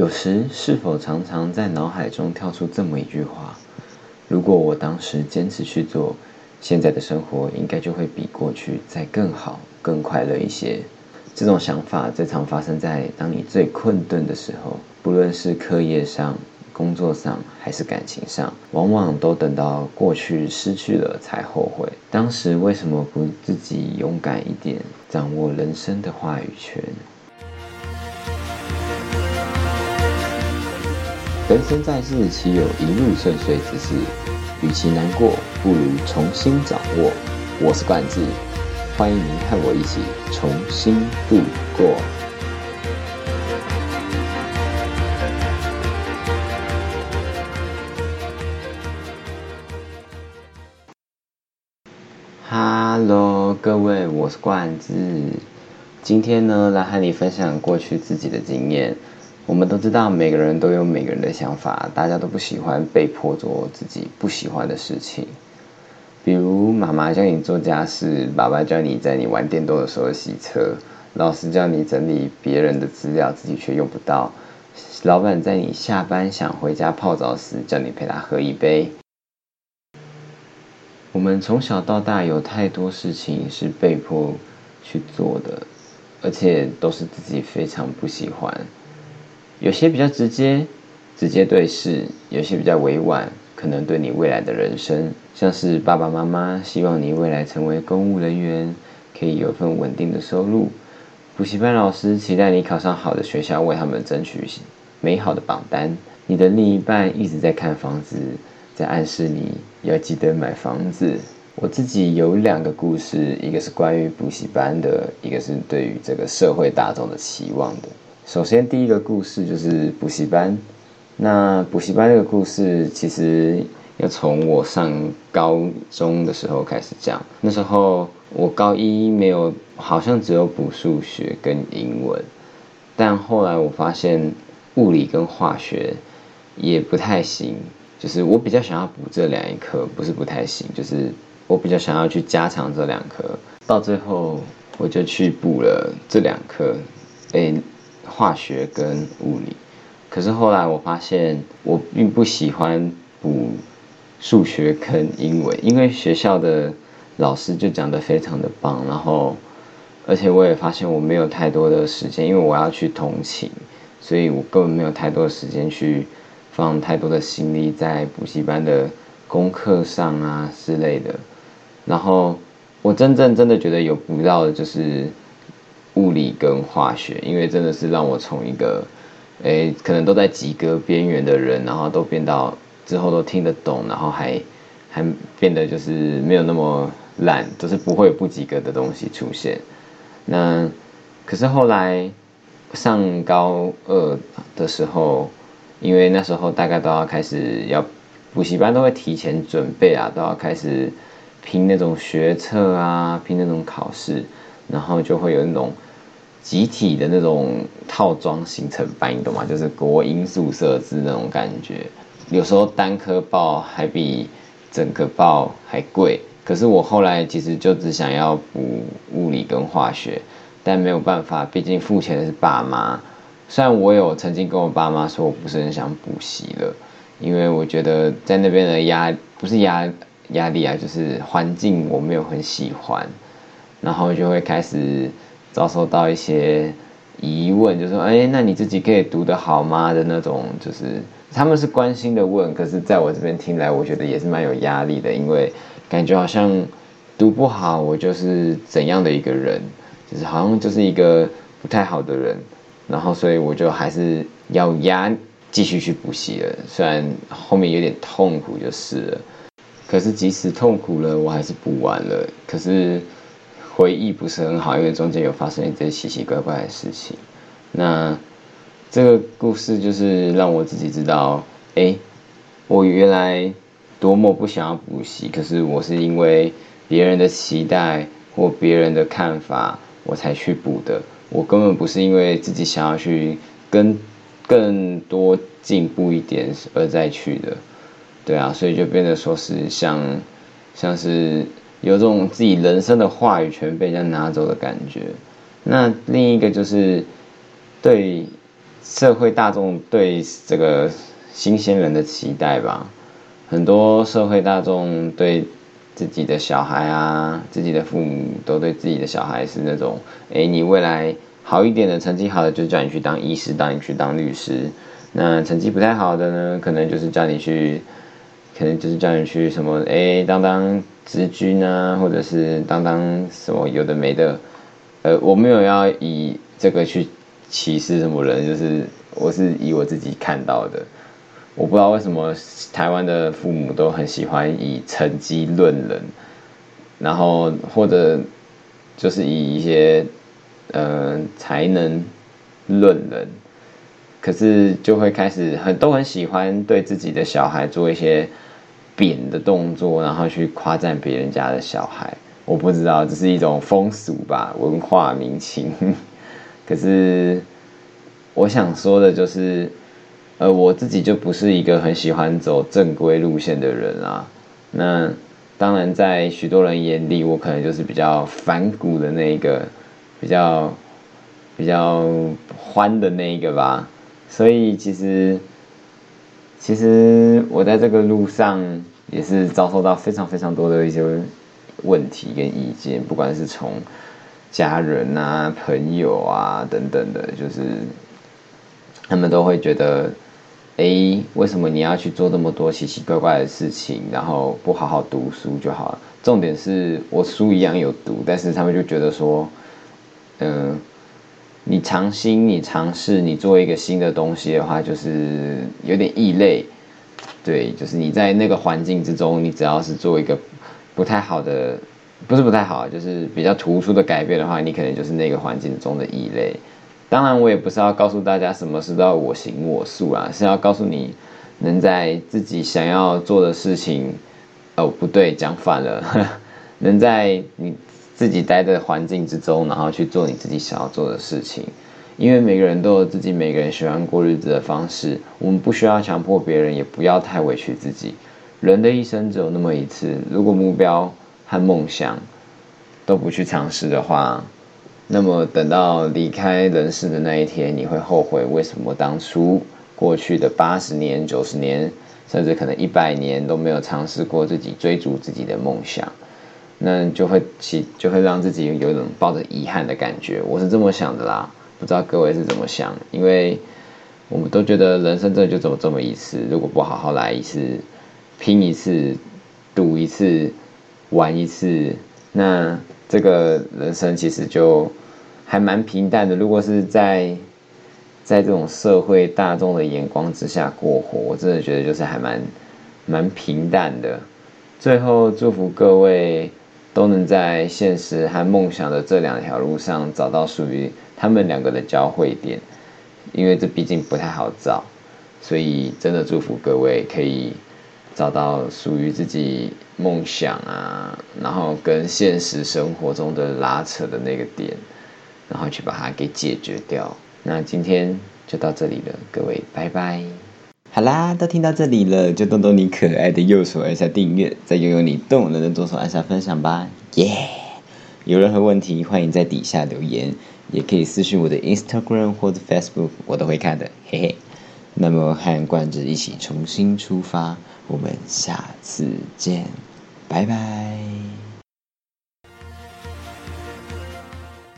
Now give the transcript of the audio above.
有时是否常常在脑海中跳出这么一句话：如果我当时坚持去做，现在的生活应该就会比过去再更好、更快乐一些。这种想法最常发生在当你最困顿的时候，不论是课业上、工作上还是感情上，往往都等到过去失去了才后悔。当时为什么不自己勇敢一点，掌握人生的话语权？人生在世，岂有一路顺遂之事？与其难过，不如重新掌握。我是冠志，欢迎您和我一起重新度过。Hello，各位，我是冠志。今天呢，来和你分享过去自己的经验。我们都知道，每个人都有每个人的想法，大家都不喜欢被迫做自己不喜欢的事情。比如妈妈叫你做家事，爸爸叫你在你玩电动的时候洗车，老师叫你整理别人的资料，自己却用不到。老板在你下班想回家泡澡时，叫你陪他喝一杯。我们从小到大有太多事情是被迫去做的，而且都是自己非常不喜欢。有些比较直接，直接对视；有些比较委婉，可能对你未来的人生，像是爸爸妈妈希望你未来成为公务人员，可以有份稳定的收入；补习班老师期待你考上好的学校，为他们争取美好的榜单；你的另一半一直在看房子，在暗示你要记得买房子。我自己有两个故事，一个是关于补习班的，一个是对于这个社会大众的期望的。首先，第一个故事就是补习班。那补习班这个故事，其实要从我上高中的时候开始讲。那时候我高一没有，好像只有补数学跟英文，但后来我发现物理跟化学也不太行。就是我比较想要补这两一科，不是不太行，就是我比较想要去加强这两科。到最后，我就去补了这两科，诶。化学跟物理，可是后来我发现我并不喜欢补数学跟英文，因为学校的老师就讲的非常的棒，然后而且我也发现我没有太多的时间，因为我要去通勤，所以我根本没有太多的时间去放太多的心力在补习班的功课上啊之类的。然后我真正真的觉得有补到的就是。物理跟化学，因为真的是让我从一个，诶，可能都在及格边缘的人，然后都变到之后都听得懂，然后还还变得就是没有那么烂，都是不会有不及格的东西出现。那可是后来上高二的时候，因为那时候大概都要开始要补习班都会提前准备啊，都要开始拼那种学测啊，拼那种考试。然后就会有那种集体的那种套装行程班，你懂吗？就是国英宿舍制那种感觉。有时候单科报还比整个报还贵。可是我后来其实就只想要补物理跟化学，但没有办法，毕竟付钱的是爸妈。虽然我有曾经跟我爸妈说我不是很想补习了，因为我觉得在那边的压不是压压力啊，就是环境我没有很喜欢。然后就会开始遭受到一些疑问，就说：“哎，那你自己可以读得好吗？”的那种，就是他们是关心的问，可是在我这边听来，我觉得也是蛮有压力的，因为感觉好像读不好，我就是怎样的一个人，就是好像就是一个不太好的人。然后，所以我就还是要压继续去补习了，虽然后面有点痛苦就是了，可是即使痛苦了，我还是补完了。可是。回忆不是很好，因为中间有发生一些奇奇怪怪的事情。那这个故事就是让我自己知道，哎，我原来多么不想要补习，可是我是因为别人的期待或别人的看法，我才去补的。我根本不是因为自己想要去跟更多进步一点而再去的。对啊，所以就变得说是像像是。有种自己人生的话语权被人家拿走的感觉。那另一个就是，对社会大众对这个新鲜人的期待吧。很多社会大众对自己的小孩啊，自己的父母都对自己的小孩是那种，哎，你未来好一点的成绩好的，就叫你去当医师，当你去当律师。那成绩不太好的呢，可能就是叫你去，可能就是叫你去什么，哎，当当知军啊，或者是当当什么有的没的。呃，我没有要以这个去歧视什么人，就是我是以我自己看到的。我不知道为什么台湾的父母都很喜欢以成绩论人，然后或者就是以一些呃才能论人，可是就会开始很都很喜欢对自己的小孩做一些贬的动作，然后去夸赞别人家的小孩。我不知道，这是一种风俗吧，文化民情。可是，我想说的就是，呃，我自己就不是一个很喜欢走正规路线的人啊。那当然，在许多人眼里，我可能就是比较反骨的那一个，比较比较欢的那一个吧。所以，其实，其实我在这个路上也是遭受到非常非常多的一些。问题跟意见，不管是从家人啊、朋友啊等等的，就是他们都会觉得，哎，为什么你要去做这么多奇奇怪怪的事情，然后不好好读书就好了？重点是我书一样有读，但是他们就觉得说，嗯，你尝新、你尝试、你做一个新的东西的话，就是有点异类。对，就是你在那个环境之中，你只要是做一个。不太好的，不是不太好，就是比较突出的改变的话，你可能就是那个环境中的异类。当然，我也不是要告诉大家什么事都要我行我素啊，是要告诉你，能在自己想要做的事情，哦，不对，讲反了，能在你自己待的环境之中，然后去做你自己想要做的事情。因为每个人都有自己每个人喜欢过日子的方式，我们不需要强迫别人，也不要太委屈自己。人的一生只有那么一次，如果目标和梦想都不去尝试的话，那么等到离开人世的那一天，你会后悔为什么当初过去的八十年、九十年，甚至可能一百年都没有尝试过自己追逐自己的梦想，那就会起就会让自己有一种抱着遗憾的感觉。我是这么想的啦，不知道各位是怎么想？因为我们都觉得人生真的就这么这么一次，如果不好好来一次。拼一次，赌一次，玩一次，那这个人生其实就还蛮平淡的。如果是在在这种社会大众的眼光之下过活，我真的觉得就是还蛮蛮平淡的。最后祝福各位都能在现实和梦想的这两条路上找到属于他们两个的交汇点，因为这毕竟不太好找，所以真的祝福各位可以。找到属于自己梦想啊，然后跟现实生活中的拉扯的那个点，然后去把它给解决掉。那今天就到这里了，各位拜拜。好啦，都听到这里了，就动动你可爱的右手按下订阅，再用用你动人的左手按下分享吧。耶！有任何问题，欢迎在底下留言，也可以私信我的 Instagram 或者 Facebook，我都会看的，嘿嘿。那么和冠之一起重新出发。我们下次见，拜拜。